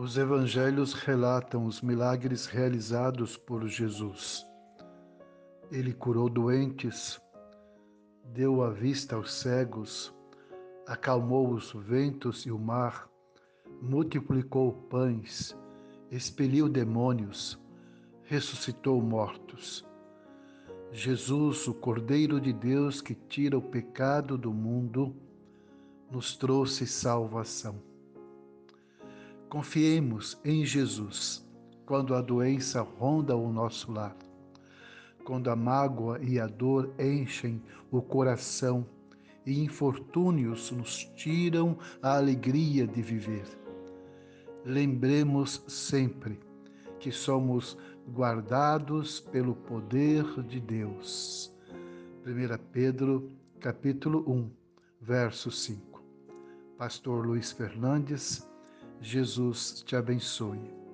Os evangelhos relatam os milagres realizados por Jesus. Ele curou doentes, deu a vista aos cegos, acalmou os ventos e o mar, multiplicou pães, expeliu demônios, ressuscitou mortos. Jesus, o Cordeiro de Deus que tira o pecado do mundo, nos trouxe salvação. Confiemos em Jesus quando a doença ronda o nosso lar, quando a mágoa e a dor enchem o coração e infortúnios nos tiram a alegria de viver. Lembremos sempre que somos guardados pelo poder de Deus. 1 Pedro, capítulo 1, verso 5. Pastor Luiz Fernandes, Jesus te abençoe.